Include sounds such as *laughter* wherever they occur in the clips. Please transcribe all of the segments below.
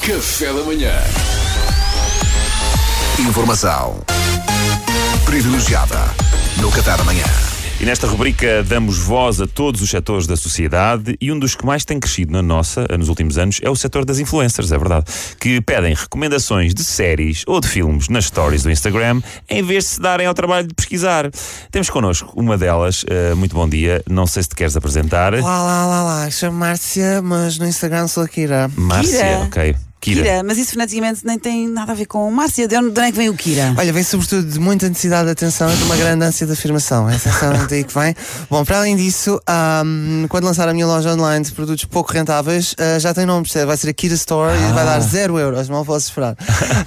Café da manhã. Informação privilegiada no Café da Manhã. E nesta rubrica damos voz a todos os setores da sociedade e um dos que mais tem crescido na nossa, nos últimos anos, é o setor das influencers, é verdade. Que pedem recomendações de séries ou de filmes nas stories do Instagram em vez de se darem ao trabalho de pesquisar. Temos connosco uma delas, uh, muito bom dia, não sei se te queres apresentar. Lá, lá, lá, lá, chamo Márcia, mas no Instagram sou a Kira. Márcia, Kira. ok. Kira. Kira, mas isso foneticamente nem tem nada a ver com Márcia. De onde, de onde é que vem o Kira? Olha, vem sobretudo de muita necessidade de atenção e de uma grande ânsia de afirmação. Essa é daí que vem. Bom, para além disso, ahm, quando lançar a minha loja online de produtos pouco rentáveis, ah, já tem nome, percebe? Vai ser a Kira Store e vai dar zero euros, mal posso esperar.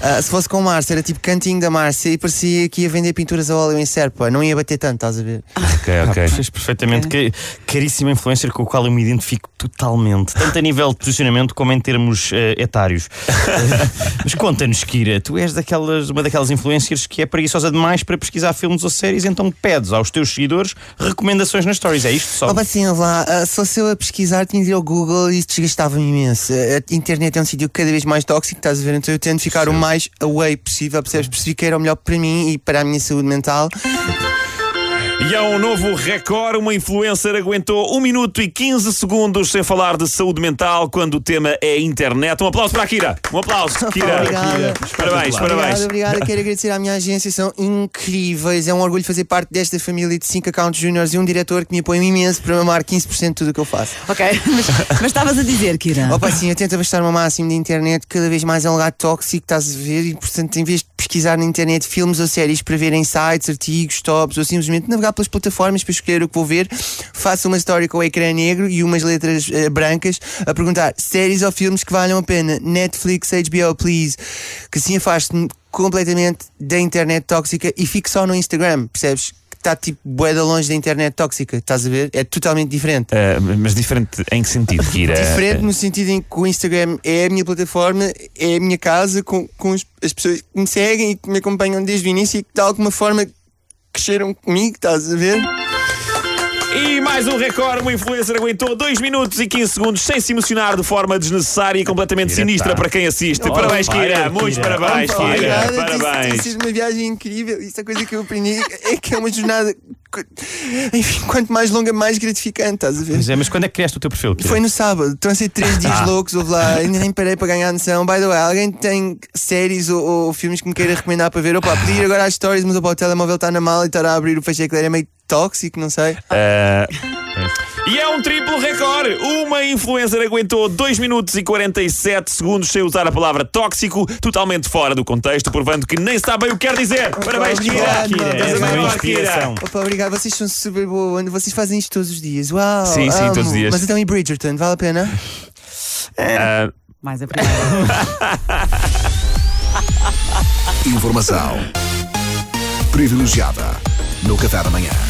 Ah, *laughs* se fosse com Márcia, era tipo cantinho da Márcia e parecia que ia vender pinturas a óleo em Serpa. Não ia bater tanto, estás a ver? Ok, ok. Fez perfeitamente. Que, caríssima influencer com o qual eu me identifico totalmente, tanto a nível de posicionamento como em termos eh, etários. *laughs* Mas conta-nos, Kira, tu és daquelas, uma daquelas influencers que é preguiçosa demais para pesquisar filmes ou séries, então pedes aos teus seguidores recomendações nas stories. É isto só? Oh, assim, lá, ah, se fosse eu a pesquisar, tinha de ir ao Google e isso desgastava-me imenso. A internet é um sítio cada vez mais tóxico, estás a ver? Então eu tento ficar o mais away possível, percebes? Percebi que era o melhor para mim e para a minha saúde mental. E há um novo recorde. Uma influencer aguentou 1 minuto e 15 segundos sem falar de saúde mental quando o tema é internet. Um aplauso para a Kira. Um aplauso, *laughs* Kira. Obrigada. Parabéns, parabéns. Obrigado, obrigado. *laughs* Quero agradecer à minha agência, são incríveis. É um orgulho fazer parte desta família de 5 accounts juniors e um diretor que me apoia imenso para mamar 15% de tudo o que eu faço. Ok, *laughs* mas, estavas a dizer, Kira. Opa, sim, eu tento abastar o máximo da internet, cada vez mais é um lugar tóxico, estás a ver, e portanto, em vez de pesquisar na internet filmes ou séries para ver em sites, artigos, tops, ou simplesmente navegar pelas plataformas para escolher o que vou ver, faço uma história com o ecrã negro e umas letras eh, brancas a perguntar séries ou filmes que valham a pena, Netflix, HBO, please, que assim afaste-me completamente da internet tóxica e fico só no Instagram, percebes? Que está tipo boeda longe da internet tóxica, estás a ver? É totalmente diferente. Ah, mas diferente em que sentido, Kira? Diferente no sentido em que o Instagram é a minha plataforma, é a minha casa, com, com as pessoas que me seguem e que me acompanham desde o início e que de alguma forma cresceram comigo, estás a ver? E mais um recorde, uma influencer aguentou 2 minutos e 15 segundos sem se emocionar de forma desnecessária e completamente Kira sinistra tá. para quem assiste. parabéns, vai, Kira. Muitos Kira. parabéns, Kira. Obrigado, tem- Tem Parabéns. sido uma viagem incrível. Isso é a coisa que eu aprendi é que é uma jornada. Enfim, quanto mais longa, mais gratificante, estás a ver? Pois é, mas quando é que criaste o teu perfil? Foi no sábado, estão a ser três dias loucos, houve lá, ainda nem parei para ganhar noção. By the way, alguém tem séries ou, ou filmes que me queira recomendar para ver? Opa, podia ir agora às stories, mas opa, o telemóvel está na mala e estar a abrir o fecheiro é meio tóxico, não sei. Ah, E é um triplo recorde. Uma influencer aguentou 2 minutos e 47 segundos sem usar a palavra tóxico, totalmente fora do contexto, provando que nem sabe bem o que quer dizer. Parabéns, Kira. obrigado, Kira, inspiração. Opa, obrigado, vocês são super boa, vocês fazem isto todos os dias. Uau! Sim, sim, amo. todos os dias. Mas então em Bridgerton, vale a pena? Ah, Mais a primeira. *laughs* Informação privilegiada no Café da Manhã.